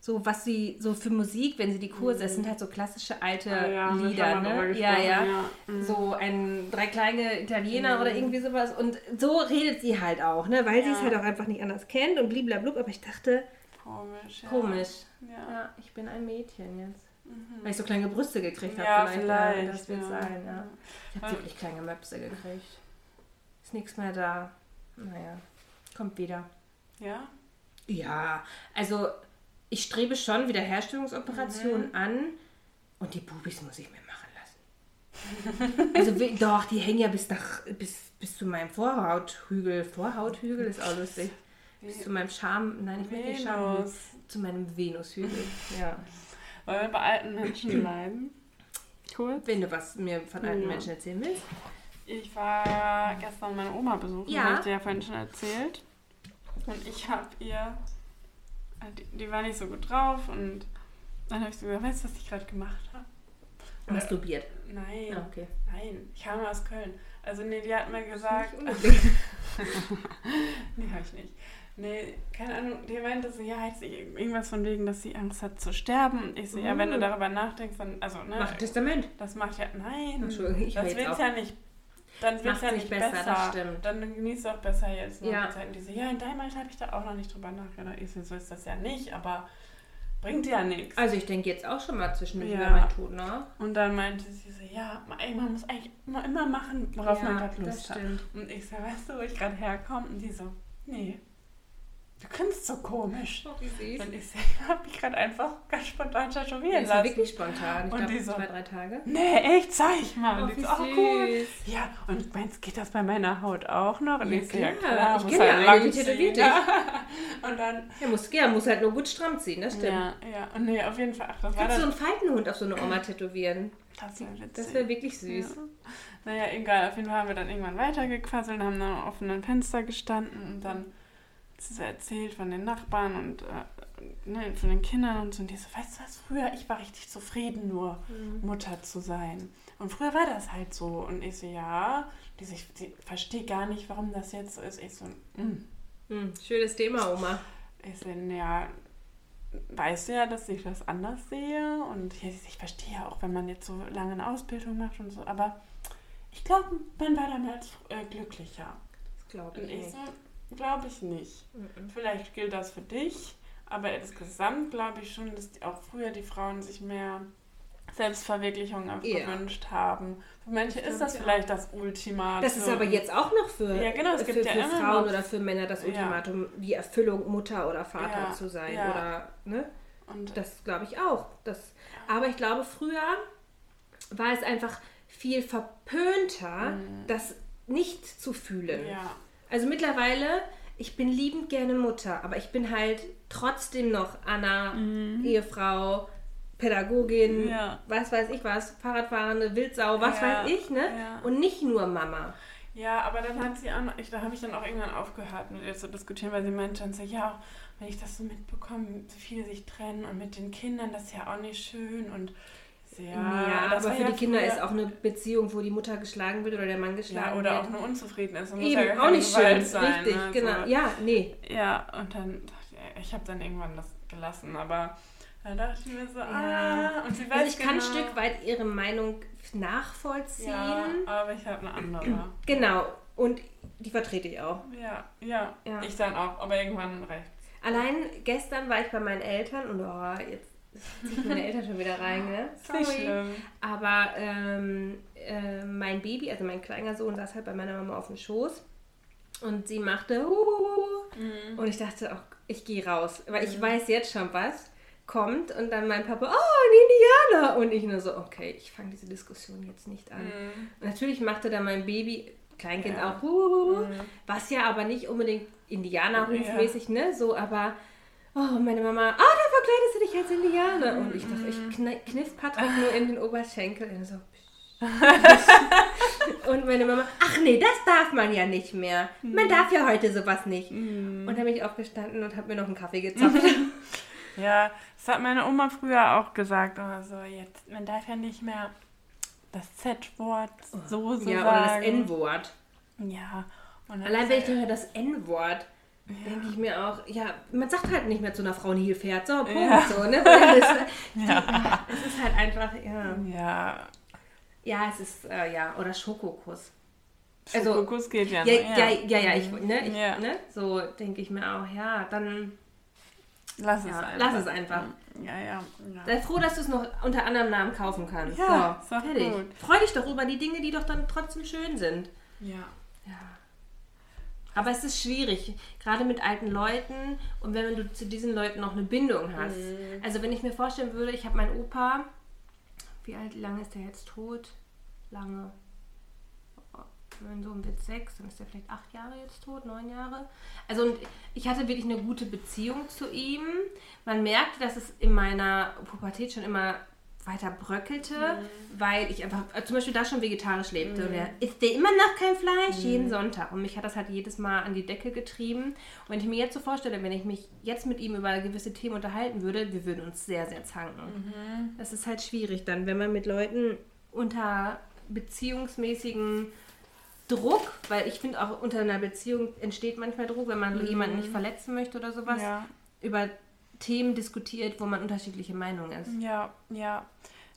so, was sie so für Musik, wenn sie die Kurse, das sind halt so klassische alte
Mhm. Ah ja,
Lieder, ne? Ja, ja.
ja. Mhm.
So ein drei kleine Italiener oder irgendwie sowas. Und so redet sie halt auch, ne? Weil sie es
Ja.
halt auch einfach nicht anders kennt und bliblablub. Aber ich dachte,
komisch. Ja.
Komisch.
Ja.
Ja, ich bin ein Mädchen jetzt.
Mhm.
Weil ich so kleine Brüste gekriegt habe.
Ja,
vielleicht.
vielleicht,
das wird sein, ja. Ich habe wirklich kleine Möpse gekriegt. Ist nichts mehr da. Naja, kommt wieder.
Ja?
Ja, also ich strebe schon Wiederherstellungsoperationen an und die Bubis muss ich mir machen lassen. also doch, die hängen ja bis, nach, bis, bis zu meinem Vorhauthügel. Vorhauthügel ist auch lustig. Bis zu meinem Charme, nein, ich will nicht.
Venus.
Zu meinem Venushügel. Ja.
Wollen wir bei alten Menschen bleiben? Kurz.
Wenn du was mir von alten
Ja.
Menschen erzählen willst.
Ich war gestern meine Oma besuchen,
Ja.
habe ich dir ja vorhin schon erzählt. Und ich habe ihr, die, die war nicht so gut drauf und dann habe ich so gesagt, weißt du, was ich gerade gemacht habe?
Masturbiert.
Nein,
Ja, okay.
nein, ich kam aus Köln. Also nee, die hat mir gesagt, nee, habe ich nicht. Nee, keine Ahnung, die meinte so, ja, jetzt irgendwas von wegen, dass sie Angst hat zu sterben. Und ich so, ja, wenn du
Mhm.
darüber nachdenkst, dann, also, ne,
Mach Testament.
das macht ja, nein,
Entschuldigung, ich
das
auf.
ja nicht, dann wird's ja
nicht besser,
besser.
das stimmt.
Dann genießt du auch besser jetzt noch
Ja.
die Zeit. Und die so, ja, in deinem Alter habe ich da auch noch nicht drüber nachgedacht. Ich so, so ist das ja nicht, aber bringt ja nichts.
Also ich denke jetzt auch schon mal zwischendurch
Ja.
mein Tod, ne?
Und dann meinte sie so, ja, ey, man muss eigentlich immer, immer machen, worauf man gerade Lust hat. Und ich so, weißt du, wo ich gerade herkomme? Und die so, nee, du kannst so komisch.
Oh, wie süß.
Und ich so, habe mich gerade einfach ganz spontan tätowieren lassen.
wirklich spontan. Ich
Und
glaube,
die so-
zwei, drei Tage.
Nee, echt, zeig mal.
Oh,
und
wie
so, oh, cool. Ja, und meinst, geht das bei meiner Haut auch noch? Und
Ja,
ich so, ja
klar. Ich
muss
kenn
halt
ja einige, die tätowiert
Ja. Und dann,
Ja, muss, ja, muss halt nur gut stramm ziehen, das stimmt.
ja, ja, und nee, auf jeden Fall, ach, das
Kannst du
dann,
einen Faltenhund auf so eine Oma tätowieren?
das wäre witzig.
Das wäre wirklich süß.
Ja. Naja, egal, auf jeden Fall haben wir dann irgendwann weitergequasselt, haben dann am offenen Fenster gestanden und dann hat sie erzählt von den Nachbarn und äh, ne, von den Kindern und so. Und die so, weißt du was, früher, ich war richtig zufrieden, nur
Mhm.
Mutter zu sein. Und früher war das halt so. Und ich so, ja, die so, ich die verstehe gar nicht, warum das jetzt so ist. Ich so, mm.
Hm, schönes Thema, Oma.
Ich so, ja, weißt du ja, dass ich das anders sehe. Und ich, ich verstehe ja auch, wenn man jetzt so lange eine Ausbildung macht und so. Aber ich glaube, man war damals äh, glücklicher.
Das glaube
Und
ich
ich
nicht.
so, glaube ich nicht.
Mhm.
Vielleicht gilt das für dich, aber insgesamt glaube ich schon, dass auch früher die Frauen sich mehr Selbstverwirklichung auch
Ja.
gewünscht haben. Für manche ist das
ich
vielleicht das Ultimatum.
Das ist aber jetzt auch noch für,
Ja, genau,
für,
ja
für Frauen
noch-
oder für Männer das. Ultimatum, die Erfüllung, Mutter oder Vater zu sein. Oder, ne?
Und
Das glaube ich auch. Das, aber ich glaube, früher war es einfach viel verpönter, das nicht zu fühlen.
Mhm. ja,
Also mittlerweile, ich bin liebend gerne Mutter, aber ich bin halt trotzdem noch Anna, Ehefrau, Pädagogin,
Mhm. Ja.
was weiß ich was, Fahrradfahrende, Wildsau, was
Ja,
weiß ich, ne?
ja.
Und nicht nur Mama.
ja, aber dann hat sie auch ich, da habe ich dann auch irgendwann aufgehört, mit ihr zu diskutieren, weil sie meinte dann so, ja, wenn ich das so mitbekomme, wie viele sich trennen und mit den Kindern, das ist ja auch nicht schön und so, ja,
Ja,
das
aber für
ja
die Kinder ist auch eine Beziehung, wo die Mutter geschlagen wird oder der Mann
Ja,
geschlagen
oder
wird.
auch nur unzufrieden ist.
Eben,
ja
auch nicht
Gewalt
schön.
sein,
Richtig,
ne?
genau.
So.
Ja, nee.
Ja, und dann dachte ich, ich habe dann irgendwann das gelassen, aber da dachte ich mir so,
Ja.
ah, und sie weiß
Also ich kann ein
genau,
Stück weit ihre Meinung nachvollziehen.
Ja, aber ich habe eine andere.
Genau. Und die vertrete ich auch.
Ja, ja,
Ja.
ich dann auch, aber irgendwann reicht
Allein gestern war ich bei meinen Eltern und oh, jetzt ziehen meine Eltern schon wieder rein, ne?
Schlimm.
Aber ähm, äh, mein Baby, also mein kleiner Sohn, saß halt bei meiner Mama auf dem Schoß und sie machte.
Mhm.
und ich dachte, oh, ich gehe raus, weil ich weiß jetzt schon was kommt und dann mein Papa, oh, ein Indianer und ich nur so, okay, ich fange diese Diskussion jetzt nicht an.
Mhm.
Natürlich machte dann mein Baby, Kleinkind
Ja.
auch,
Mhm.
was ja aber nicht unbedingt Indianerrufmäßig, ne, so, aber Oh, meine Mama, ah, da dich als Indianer. Und ich dachte,
Mhm.
ich kn kniff Patrick nur in den Oberschenkel. Und, so. und meine Mama, ach nee, das darf man ja nicht mehr. Man
Mhm.
darf ja heute sowas nicht. Und dann bin ich aufgestanden und habe mir noch einen Kaffee gezapft.
Ja, das hat meine Oma früher auch gesagt. Oder so, jetzt, man darf ja nicht mehr das Z-Wort so, so
ja, oder das
sagen.
N-Wort.
Ja.
Allein wenn ich höre das N-Wort, denke ich mir auch, ja, man sagt halt nicht mehr zu einer Frau, die hier fährt. So, Punkt,
Ja.
so, ne? Weil das, ja. Es ist halt einfach, ja.
Ja,
Ja, es ist, äh, ja, oder Schokokuss.
also, Schokokuss geht ja,
Ja,
noch,
ja, ja, ja, ich, ne, ich,
Ja.
ne, so denke ich mir auch, ja, dann,
Lass es
Ja,
einfach.
lass es einfach.
Ja, ja. ja.
Sei froh, dass du es noch unter anderem Namen kaufen kannst.
Ja,
so, fertig.
gut.
Freu dich doch über die Dinge, die doch dann trotzdem schön sind.
ja.
Ja. Aber es ist schwierig, gerade mit alten Leuten und wenn du zu diesen Leuten noch eine Bindung hast.
Mhm.
Also wenn ich mir vorstellen würde, ich habe meinen Opa, wie alt, lange ist der jetzt tot? Lange. Mein Sohn wird sechs, dann ist er vielleicht acht Jahre jetzt tot, neun Jahre. Also und ich hatte wirklich eine gute Beziehung zu ihm. Man merkte, dass es in meiner Pubertät schon immer weiter bröckelte,
Mhm.
weil ich einfach äh, zum Beispiel da schon vegetarisch lebte. Und er isst der immer noch kein Fleisch,
Mhm.
jeden Sonntag. Und mich hat das halt jedes Mal an die Decke getrieben. Und wenn ich mir jetzt so vorstelle, wenn ich mich jetzt mit ihm über gewisse Themen unterhalten würde, wir würden uns sehr, sehr zanken.
Mhm.
Das ist halt schwierig dann, wenn man mit Leuten unter beziehungsmäßigen Druck, weil ich finde auch unter einer Beziehung entsteht manchmal Druck, wenn man jemanden nicht verletzen möchte oder sowas,
Ja,
über Themen diskutiert, wo man unterschiedliche Meinungen ist.
ja, ja.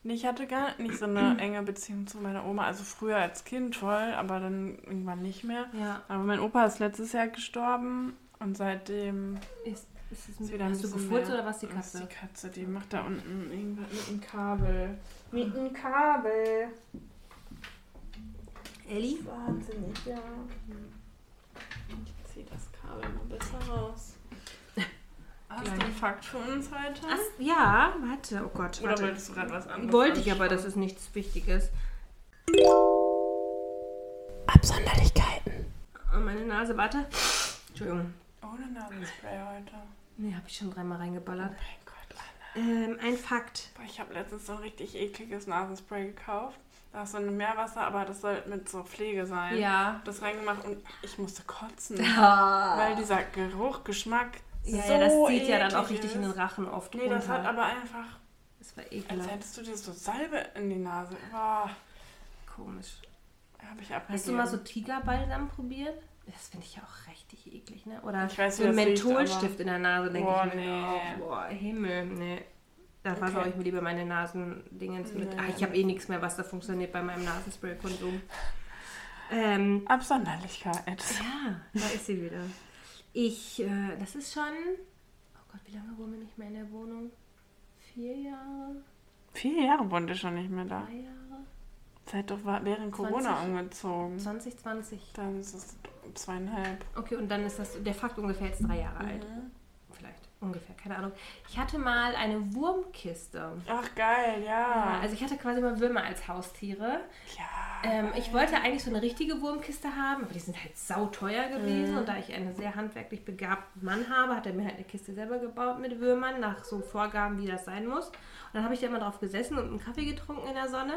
Ich hatte gar nicht so eine enge Beziehung zu meiner Oma. Also früher als Kind voll, aber dann irgendwann nicht mehr.
Ja,
Aber mein Opa ist letztes Jahr gestorben und seitdem
ist, ist es
ist wieder ein
Hast du gefurzt
mehr-
oder was die Katze?
ist die Katze, die macht da unten irgendwas mit einem Kabel. Mit einem Kabel.
Elli?
Wahnsinnig, ja. Ich zieh das Kabel mal besser raus. Hast du einen Fakt für uns heute?
Ach, ja, warte, oh Gott.
Oder
warte.
wolltest du gerade was anderes?
Wollte ich, aber das ist nichts Wichtiges. Absonderlichkeiten. Oh, meine Nase, warte. Entschuldigung.
Ohne Nasenspray heute.
Nee, habe ich schon dreimal reingeballert.
Mein Gott, Anna.
Ähm, ein Fakt.
Boah, ich habe letztens so ein richtig ekliges Nasenspray gekauft. Da ist so ein Meerwasser, aber das soll mit so Pflege sein.
Ja.
Das reingemacht und ich musste kotzen.
Ja,
Weil dieser Geruch, Geschmack
ja,
so
ja, das zieht ja dann auch richtig in den. Rachen oft
Nee, das hat
runter.
aber einfach,
Das war
als
ekelhaft.
hättest du dir so Salbe in die Nase. Boah,
Komisch.
habe ich abgegeben.
Hast du mal so Tigerbalsam probiert? Das finde ich ja auch richtig eklig, ne? Oder
Ich weiß,
so ein
das riecht,
Mentholstift in der Nase, denke ich mir.
nee.
Oh, boah, Himmel, nee. Da
Okay.
ich mir lieber meine Nasendingens mit.
Nee.
Ach, ich habe eh nichts mehr, was da funktioniert bei meinem Nasenspray-Konsum. Ähm,
Absonderlichkeit.
ja, da ist sie wieder. Ich, äh, das ist schon. Oh Gott, wie lange wohnen wir nicht mehr in der Wohnung? Vier Jahre?
Vier Jahre wohnt ihr schon nicht mehr da.
Drei Jahre?
Seid doch während Corona
20.
umgezogen.
2020.
Dann ist es zweieinhalb.
Okay, und dann ist das der Fakt ungefähr jetzt drei Jahre alt. Vielleicht. Ungefähr, keine Ahnung. Ich hatte mal eine Wurmkiste.
Ach, geil,
Ja,
ja.
also ich hatte quasi mal Würmer als Haustiere.
Ja.
Ähm, ich wollte eigentlich so eine richtige Wurmkiste haben, aber die sind halt sauteuer gewesen. Und da ich einen sehr handwerklich begabten Mann habe, hat er mir halt eine Kiste selber gebaut mit Würmern, nach so Vorgaben, wie das sein muss. Und dann habe ich da immer drauf gesessen und einen Kaffee getrunken in der Sonne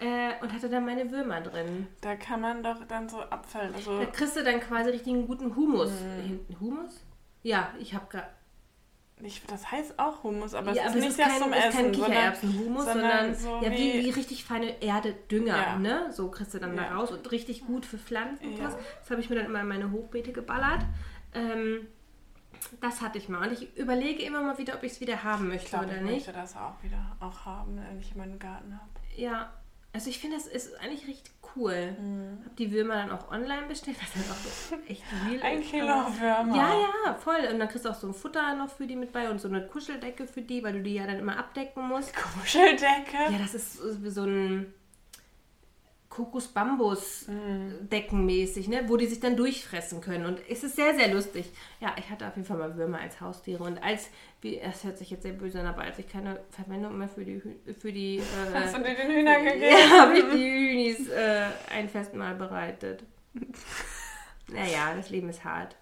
äh, und hatte dann meine Würmer drin.
Da kann man doch dann so Abfall, also
Da kriegst du dann quasi richtigen guten Humus. Hinten Humus? Ja, ich habe gerade.
Ich, das heißt auch Humus, aber
ja,
es ist nicht
ist
das
kein,
zum Essen,
kein
sondern,
Kichererbsenhumus, sondern,
so
ja, wie,
wie-
richtig feine Erde, Dünger,
Ja.
ne? So kriegst du dann
Ja.
da raus und richtig gut für Pflanzen
Ja.
was. Das habe ich mir dann immer in meine Hochbeete geballert. Ähm, das hatte ich mal. Und ich überlege immer mal wieder, ob ich es wieder haben möchte
ich glaube,
oder
ich
nicht.
möchte das auch wieder auch haben, wenn ich meinen Garten habe.
Ja, also ich finde, das ist eigentlich richtig cool.
Mhm.
Hab die Würmer dann auch online bestellt, was halt auch so echt real
Ein
ist.
Kilo Würmer.
Ja, ja, voll. Und dann kriegst du auch so ein Futter noch für die mit bei und so eine Kuscheldecke für die, weil du die ja dann immer abdecken musst.
Kuscheldecke.
Ja, das ist so ein Kokos-Bambus-Deckenmäßig, ne? wo die sich dann durchfressen können. Und es ist sehr, sehr lustig. Ja, ich hatte auf jeden Fall mal Würmer als Haustiere. Und als, wie, das hört sich jetzt sehr böse an, aber als ich keine Verwendung mehr für die, für die äh,
Hast du dir den Hühnern gegeben?
ja, habe ich die Hühnis äh, ein Festmahl bereitet. Naja, das Leben ist hart.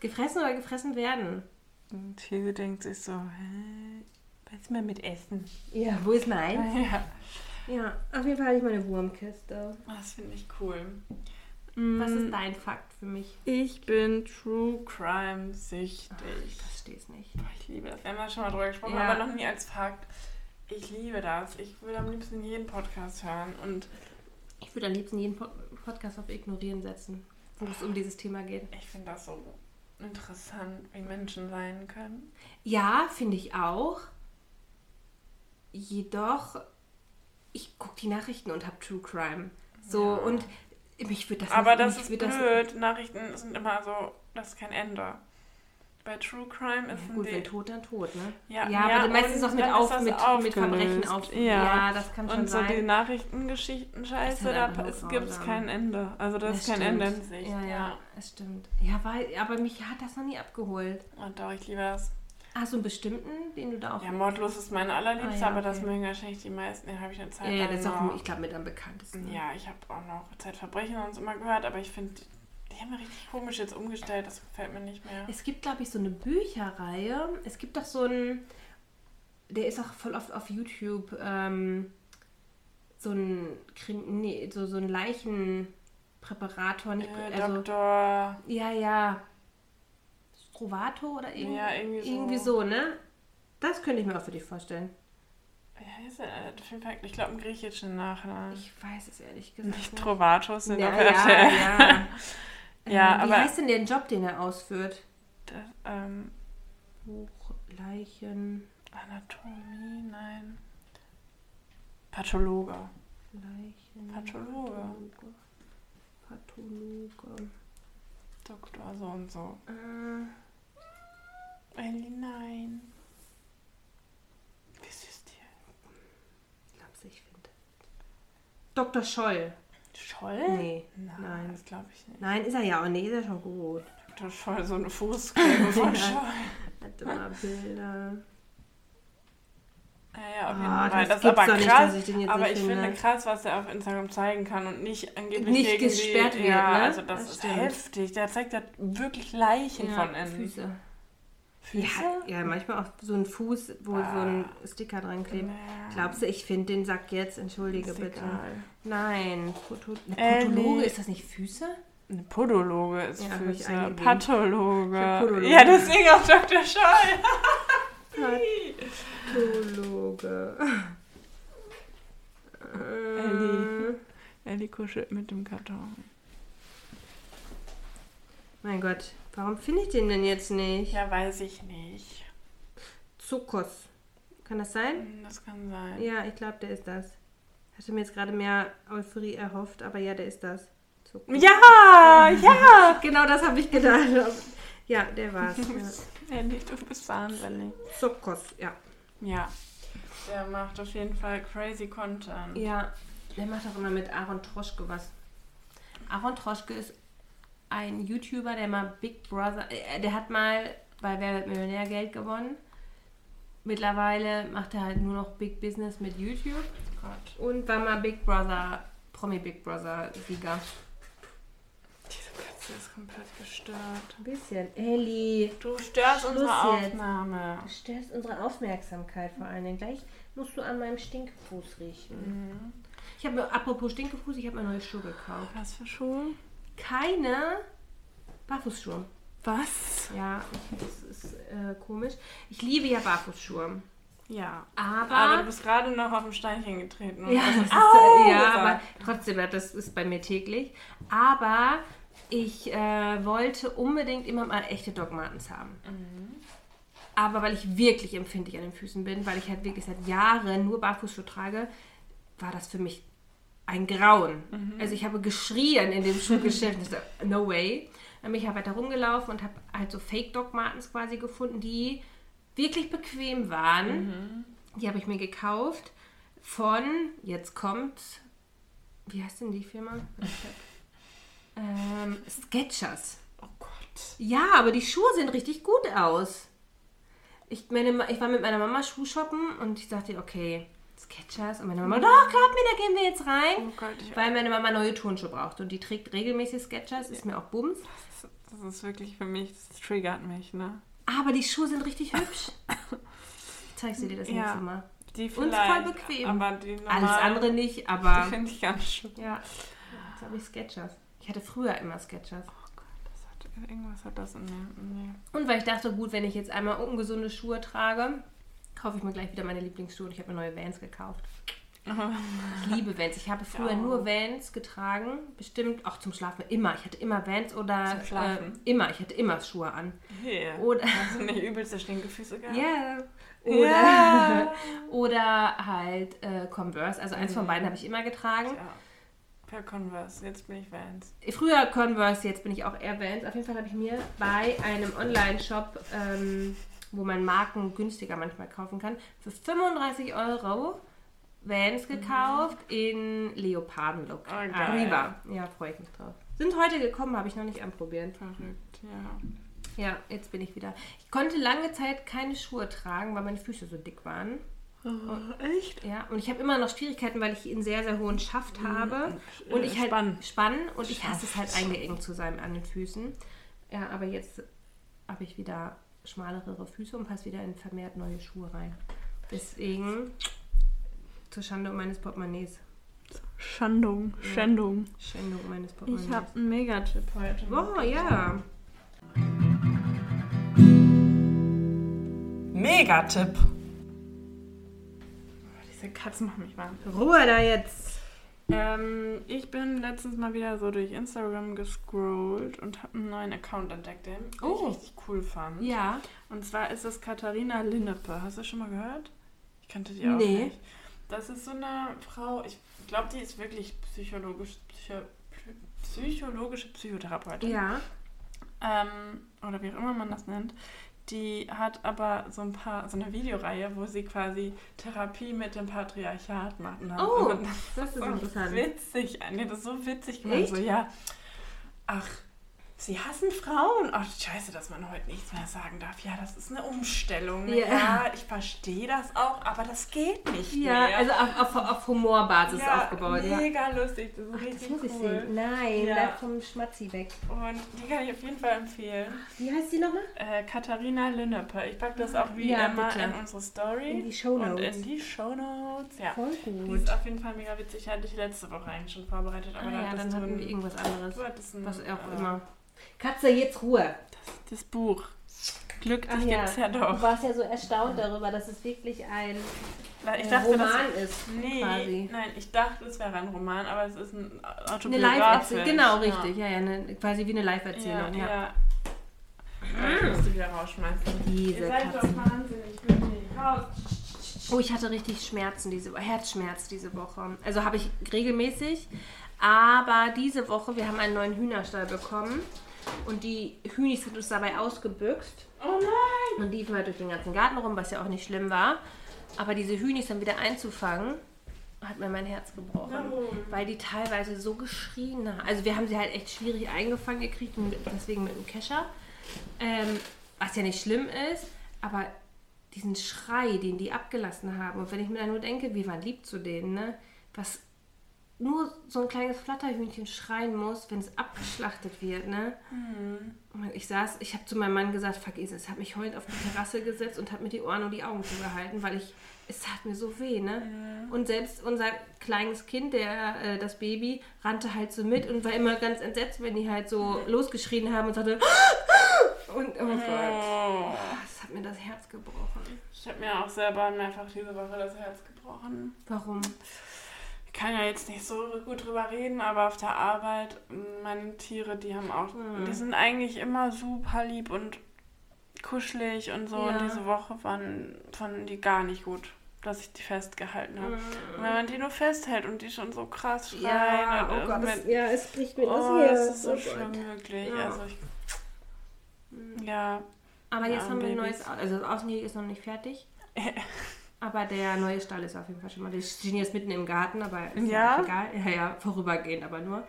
Gefressen oder gefressen werden?
Und These denkt sich so, hä? Was ist mir mit Essen?
Ja, wo ist mein?
Ja,
Ja, auf jeden Fall hatte ich meine Wurmkiste.
das finde ich cool.
Was
Mm,
ist dein Fakt für mich?
Ich bin True Crime süchtig.
Ich verstehe es nicht.
Boah, ich liebe das. Wir haben ja schon mal drüber gesprochen,
Ja.
aber noch nie als Fakt. Ich liebe das. Ich würde am liebsten jeden Podcast hören. Und
Ich würde am liebsten jeden Po- Podcast auf Ignorieren setzen, wo es um dieses Thema geht.
ich finde das so interessant, wie Menschen sein können.
Ja, finde ich auch. Jedoch, ich gucke die Nachrichten und habe True Crime. So,
Ja.
und mich würde das
aber
nicht-
das ist blöd. Nachrichten sind immer so, das ist kein Ende. bei True Crime ist
Ja, gut, wenn tot, dann tot, ne?
Ja,
ja,
ja,
aber meistens
und
auch mit, auf,
das
mit, mit Verbrechen auf.
Ja.
das kann schon
und so die
sein.
Nachrichtengeschichten scheiße,
ja
da gibt es kein Ende. Also da
Das
ist kein
stimmt.
Ende in Sicht.
Ja, ja, es stimmt. Ja, weil, aber mich hat das noch nie abgeholt.
Und doch, ich liebe das.
Hast du einen bestimmten, den du da auch...
Ja, Mordlos ist meine allerliebste,
Ah, ja,
aber das mögen wahrscheinlich die meisten. Den habe ich eine Zeit
ja, das ist auch, ich glaube, mit am bekanntesten.
Ja, ich habe auch noch Zeitverbrechen und so immer gehört, aber ich finde, die haben mir richtig komisch jetzt umgestellt. Das gefällt mir nicht mehr.
Es gibt, glaube ich, so eine Bücherreihe. Es gibt doch so einen, der ist auch voll oft auf YouTube, ähm, so ein, nee, so, so ein Leichenpräparator. Nicht,
Äh,
also,
Doktor.
ja, ja. Strovato oder irgendwie,
Ja, irgendwie so.
irgendwie so, ne? Das könnte ich mir auch für dich vorstellen.
Wie auf jeden Fall, Ich glaube, einen griechischen Nachnamen.
Ich weiß es ehrlich gesagt
Nicht. Trovatos sind
Ja,
auf
ja, ja.
Ja,
ähm, wie
aber-
heißt denn der Job, den er ausführt?
Das, ähm,
Buch, Leichen,
Anatomie, nein. Pathologe.
Leichen.
Pathologe.
Pathologe.
Doktor so und so.
Äh,
Ellie, nein. Wie süß die.
ich glaub's, ich finde. Dr. Scholl.
Scholl?
Nee,
Nein,
nein.
das glaube ich nicht.
Nein, ist er ja auch nicht. Ist er schon gut.
Dr. Scholl, so eine Fußcreme von. Scholl.
Hat immer Bilder.
Ja, ja, auf jeden
Ah,
Fall.
das
Das, ist
gibt's
aber
nicht,
krass.
jetzt
aber
nicht
ich finde
finde.
krass, was er auf Instagram zeigen kann und nicht angeblich
Nicht gesperrt
die,
wird,
Ja,
ne?
also das,
Das
ist
stimmt.
heftig. Der zeigt ja wirklich Leichen von
Ja,
innen.
Füße.
Füße?
Ja, ja, manchmal auch so ein Fuß, wo so ein
Ah.
Sticker dran klebt. Glaubst du, ich finde den Sack jetzt? Entschuldige bitte. Nein. Foto eine
Ellie.
Pathologe, ist das nicht Füße?
Ein Podologe ist
Ja,
Füße. Pathologe.
Podologe.
Ja, deswegen auch Dr. Scholl.
Pathologe.
Ellie. Ellie kuschelt mit dem Karton.
Mein Gott, warum finde ich den denn jetzt nicht?
Ja, weiß ich nicht.
Zuckos. Kann das sein?
Hm, Das kann sein.
Ja, ich glaube, der ist das. Hatte mir jetzt gerade mehr Euphorie erhofft, aber ja, der ist das. Zuckos.
Ja, ja.
Genau das habe ich gedacht. Ja, der war's. Ja.
Ellie, du bist wahnsinnig.
Zuckos, ja.
Ja. Der macht auf jeden Fall crazy Content.
Ja, der macht auch immer mit Aaron Troschke was. Aaron Troschke ist ein YouTuber, der mal Big Brother, äh, der hat mal bei Wer wird Millionär Geld gewonnen. Mittlerweile macht er halt nur noch Big Business mit YouTube
Gott.
und war mal Big Brother, Promi Big Brother Sieger.
Diese Katze ist komplett gestört.
Ein bisschen. Ellie,
Du störst
Schluss
unsere
jetzt.
Aufnahme.
du störst unsere Aufmerksamkeit vor allen Dingen. Gleich musst du an meinem Stinkefuß riechen.
Mhm.
Ich habe mir, apropos Stinkefuß, ich habe mir neue Schuhe gekauft.
Was für Schuhe?
Keine Barfußschuhe.
Was?
Ja, das ist äh, komisch. Ich liebe ja Barfußschuhe.
Ja.
Aber.
Aber du bist gerade noch auf ein Steinchen getreten.
ja, das ist,
Au
äh, ja, aber trotzdem, ja, das ist bei mir täglich. Aber ich äh, wollte unbedingt immer mal echte Dogmatens haben. Aber weil ich wirklich empfindlich an den Füßen bin, weil ich halt wirklich seit Jahren nur Barfußschuhe trage, war das für mich ein Grauen. Also ich habe geschrien in dem Schuhgeschäft. No way. Dann bin ich halt weiter rumgelaufen und habe halt so Fake-Dogmatens quasi gefunden, die wirklich bequem waren. Die habe ich mir gekauft von, jetzt kommt, wie heißt denn die Firma? ähm, Sketchers.
Oh Gott.
Ja, aber die Schuhe sehen richtig gut aus. Ich, meine, ich war mit meiner Mama Schuh shoppen und ich dachte, okay, Sketchers. Und meine Mama, doch, glaub mir, da gehen wir jetzt rein.
Oh Gott,
Weil meine Mama neue Turnschuhe braucht und die trägt regelmäßig Sketchers, ist mir auch Bums.
das, das ist wirklich für mich, das triggert mich, ne?
Aber die Schuhe sind richtig hübsch. Ich zeig sie dir das
Ja.
nächste Mal.
Die
Und voll bequem.
Die
Alles andere nicht,
Die
aber
finde ich ganz schön.
ja, jetzt habe ich Sketchers. Ich hatte früher immer Sketchers.
Oh Gott, das hat, irgendwas hat das in mir. Nee.
Und weil ich dachte, gut, wenn ich jetzt einmal ungesunde Schuhe trage, kaufe ich mir gleich wieder meine Lieblingsschuhe und ich habe mir neue Vans gekauft. Ich liebe Vans. Ich habe früher
Ja.
nur Vans getragen, bestimmt auch zum Schlafen immer. Ich hatte immer Vans oder
Zum Schlafen?
Äh, immer. Ich hatte immer Schuhe an.
Hier.
Oder
du nicht übelste Stinkefüße gehabt?
ja. Oder,
Ja.
oder halt äh, Converse. Also eins von
Mhm.
beiden habe ich immer getragen.
Ja. Per Converse, jetzt bin ich Vans.
Früher Converse, jetzt bin ich auch eher Vans. Auf jeden Fall habe ich mir bei einem Online-Shop, ähm, wo man Marken günstiger manchmal kaufen kann, für 35 Euro Vans gekauft in Leopardenlook.
Oh, geil.
Arriva. Ja, freue ich mich drauf. Sind heute gekommen, habe ich noch nicht anprobiert.
Verrückt, ja.
Ja, jetzt bin ich wieder. Ich konnte lange Zeit keine Schuhe tragen, weil meine Füße so dick waren.
echt?
Ja, und ich habe immer noch Schwierigkeiten, weil ich einen sehr, sehr hohen Schaft habe.
äh,
Und ich halt
Spann.
spannen und ich hasse es halt eingeengt zu sein an den Füßen. Ja, aber jetzt habe ich wieder schmalere Füße und passe wieder in vermehrt neue Schuhe rein. Deswegen zur Schande meines Portemonnaies.
Schandung, Schändung.
Schändung meines Portemonnaies.
Ich habe einen Megatipp heute.
Oh ja.
Megatipp. Diese Katzen machen mich warm.
Ruhe da jetzt.
Ähm, ich bin letztens mal wieder so durch Instagram gescrollt und habe einen neuen Account entdeckt, den
Oh.
ich richtig cool fand.
Ja.
Und zwar ist es Katharina Linnepe. Hast du schon mal gehört? Ich kannte die auch
Nee.
nicht. Das ist so eine Frau, ich glaube, die ist wirklich psychologisch, psycho, psychologische Psychotherapeutin.
Ja.
Ähm, oder wie auch immer man das nennt. Die hat aber so ein paar, so eine Videoreihe, wo sie quasi Therapie mit dem Patriarchat macht.
Oh, das ist
so
interessant.
witzig. Nee, das ist so witzig gemacht.
Echt?
So, ja. Ach, sie hassen Frauen. Ach, scheiße, dass man heute nichts mehr sagen darf. Ja, das ist eine Umstellung.
Ja.
Ja, ich verstehe das auch, aber das geht nicht
Ja,
mehr.
also auf, auf, auf Humorbasis
ja,
aufgebaut. Ja.
mega lustig. Das ist
Ach, das
richtig
muss ich
cool.
sehen. Nein,
Ja.
bleib vom Schmatzi weg.
Und die kann ich auf jeden Fall empfehlen.
Wie heißt die nochmal?
Äh, Katharina Linnepe. Ich packe das auch wie
Ja,
immer
bitte.
in unsere Story.
In die Shownotes.
Und in die Shownotes. Ja.
Voll
Die
gut.
ist auf jeden Fall mega witzig. Hatte ich letzte Woche eigentlich schon vorbereitet. Aber
Ah,
da
ja, dann hatten wir irgendwas anderes.
Du hattest ein,
Was auch
äh,
immer. Katze, jetzt Ruhe.
Das Buch. Glück,
Ach
dich
ja.
gibt's ja
Du
doch.
warst ja so erstaunt darüber, dass es wirklich ein
Ich dachte,
Roman
das,
ist.
nee,
quasi.
nein, ich dachte, es wäre ein Roman, aber es ist ein
Eine
Autobiografisch.
Live-Erzählung. Genau,
Ja.
richtig. Ja, ja, eine, quasi wie eine
Ja,
Live-Erzählung.
ja.
Ja.
Ich musste wieder rausschmeißen.
Diese
Ihr seid doch wahnsinnig. Bitte, raus.
Oh, ich hatte richtig Schmerzen diese Woche, Herzschmerz diese Woche. Also habe ich regelmäßig. Aber diese Woche, wir haben einen neuen Hühnerstall bekommen. Und die Hühnis sind uns dabei ausgebüxt.
Oh nein!
und liefen halt durch den ganzen Garten rum, was ja auch nicht schlimm war. Aber diese Hühnis dann wieder einzufangen, hat mir mein Herz gebrochen.
Warum?
Weil die teilweise so geschrien haben. Also wir haben sie halt echt schwierig eingefangen gekriegt, und deswegen mit dem Kescher. Ähm, was ja nicht schlimm ist, aber diesen Schrei, den die abgelassen haben. Und wenn ich mir dann nur denke, wir waren lieb zu denen, ne? Was nur so ein kleines Flatterhühnchen schreien muss, wenn es abgeschlachtet wird, ne? Und Ich saß, ich habe zu meinem Mann gesagt, vergiss es, habe mich heulend auf die Terrasse gesetzt und habe mir die Ohren und die Augen zugehalten, weil ich, es tat mir so weh, ne? Und selbst unser kleines Kind, der, äh, das Baby, rannte halt so mit und war immer ganz entsetzt, wenn die halt so losgeschrien haben und sagte, und oh Gott,
Oh.
das hat mir das Herz gebrochen.
Ich habe mir auch selber mehrfach diese Woche das Herz gebrochen.
Warum?
Ich kann ja jetzt nicht so gut drüber reden, aber auf der Arbeit, meine Tiere, die haben auch,
Hm.
die sind eigentlich immer super lieb und kuschelig und so.
Ja.
Und diese Woche waren, fanden die gar nicht gut, dass ich die festgehalten habe. Und wenn man die nur festhält und die schon so krass schreien.
Ja,
und,
oh Gott,
mit-
das, ja, es bricht mir
oh,
das
das
Herz.
ist so
Oh
schlimm,
Gott.
wirklich.
Ja.
Also ich, ja,
Aber jetzt
Ja,
haben wir ein neues, also das Außenlieg ist noch nicht fertig. Aber der neue Stall ist auf jeden Fall schon mal. Die stehen jetzt mitten im Garten, aber ist ja,
Ja?
egal. Ja, ja, vorübergehend, aber nur.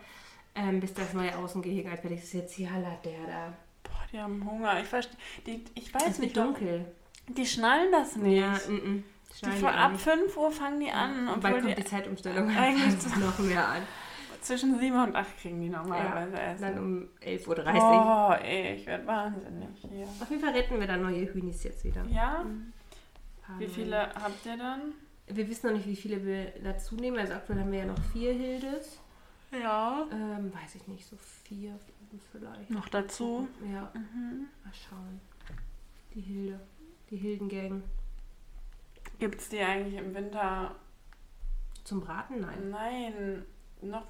Ähm, bis das neue Außengehege halt fertig ist. Jetzt hier hallert der da.
boah, die haben Hunger. Ich verstehe, die, ich
Es
weiß
wird
nicht,
dunkel.
die schnallen das nicht.
Ja, mm, mm.
Die
auch
ab
nicht.
5 Uhr fangen die an.
Und
obwohl
bald kommt
die,
die Zeitumstellung.
Eigentlich
noch mehr an.
zwischen 7 und 8 kriegen die normalerweise Essen.
Dann um 11.30 Uhr.
Oh, ey, ich werde wahnsinnig hier.
Auf jeden Fall retten wir dann neue Hühnis jetzt wieder.
Ja?
Ein paar
Wie viele habt ihr dann?
Wir wissen noch nicht, wie viele wir dazu nehmen. Also aktuell haben wir ja noch vier Hildes.
Ja.
Ähm, weiß ich nicht, so vier fünf vielleicht.
Noch dazu?
Ja,
Mhm.
mal schauen. Die Hilde. Die Hildengang.
Gibt es die eigentlich im Winter?
Zum Braten? Nein.
Nein, noch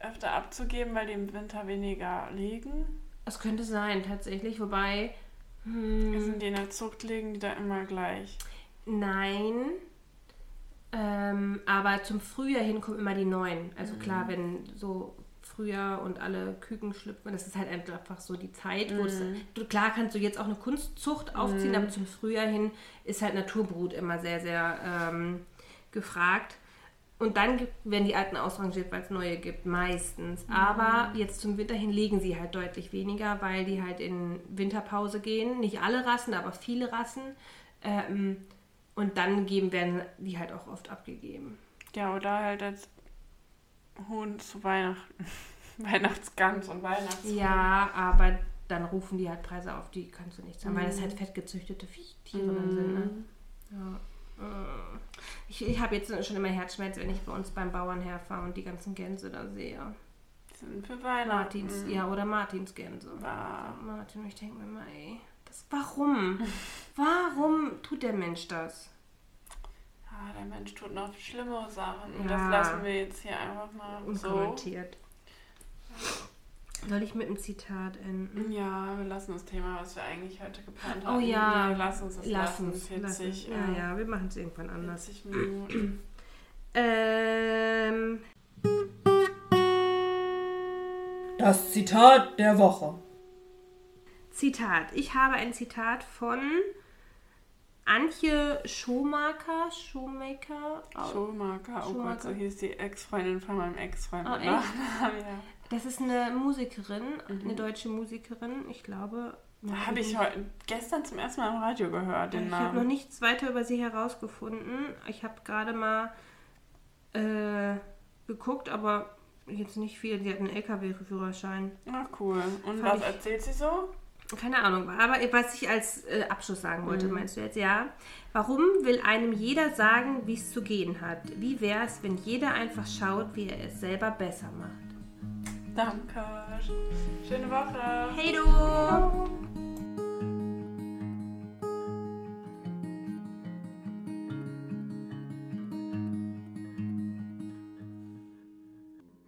öfter abzugeben, weil die im Winter weniger liegen?
Es könnte sein, tatsächlich. Wobei. Hm,
Sind die in der Zucht, liegen die da immer gleich?
Nein. Ähm, aber zum Frühjahr hin kommen immer die neuen. Also klar, wenn so Frühjahr und alle Küken schlüpfen, das ist halt einfach so die Zeit, wo es, du, klar kannst du jetzt auch eine Kunstzucht aufziehen, aber zum Frühjahr hin ist halt Naturbrut immer sehr, sehr ähm, gefragt. Und dann werden die alten ausrangiert, weil es neue gibt, meistens. Aber jetzt zum Winter hin legen sie halt deutlich weniger, weil die halt in Winterpause gehen. Nicht alle Rassen, aber viele Rassen. Ähm, und dann geben, werden die halt auch oft abgegeben.
Ja, oder halt als Huhn zu Weihnachten. Weihnachtsgans und Weihnachtshuhn.
Ja, aber dann rufen die halt Preise auf, die kannst du nicht zahlen, weil das halt fettgezüchtete Vieh- Tiere dann sind. Ne? Ja. Mm. Ich, ich habe jetzt schon immer Herzschmerz, wenn ich bei uns beim Bauern herfahre und die ganzen Gänse da sehe.
Die sind für Weihnachten.
Martins, ja, oder Martins Gänse.
Ah.
Martin, ich denke mir mal, ey, das, warum? warum tut der Mensch das?
Ja, der Mensch tut noch schlimmere Sachen. Und
Ja.
das lassen wir jetzt hier einfach mal so.
Unkommentiert. Soll ich mit einem Zitat enden?
Ja, wir lassen das Thema, was wir eigentlich heute geplant
Oh
haben.
ja,
wir lassen uns das
Lass
lassen.
uns.
40,
lass uns. Ja, ja, wir machen es irgendwann anders.
40 Minuten.
Ähm,
Das Zitat der Woche.
Zitat. Ich habe ein Zitat von Antje Schumacher. Schumacher.
Schumacher, oh Gott, so hieß die Ex-Freundin von meinem Ex-Freund.
Oh,
ja.
Das ist eine Musikerin, eine deutsche Musikerin. Ich glaube.
Habe ich heute, gestern zum ersten Mal im Radio gehört, den
Ich habe noch
Namen.
nichts weiter über sie herausgefunden. Ich habe gerade mal äh, geguckt, aber jetzt nicht viel. Sie hat einen LKW-Führerschein.
Ach, cool. Und
Fand
was
ich-
erzählt sie so?
Keine Ahnung, aber was ich als äh, Abschluss sagen wollte,
Mhm.
meinst du jetzt, ja? Warum will einem jeder sagen, wie es zu gehen hat? Wie wäre es, wenn jeder einfach schaut, wie er es selber besser macht?
Danke. Schöne Woche.
Hey du!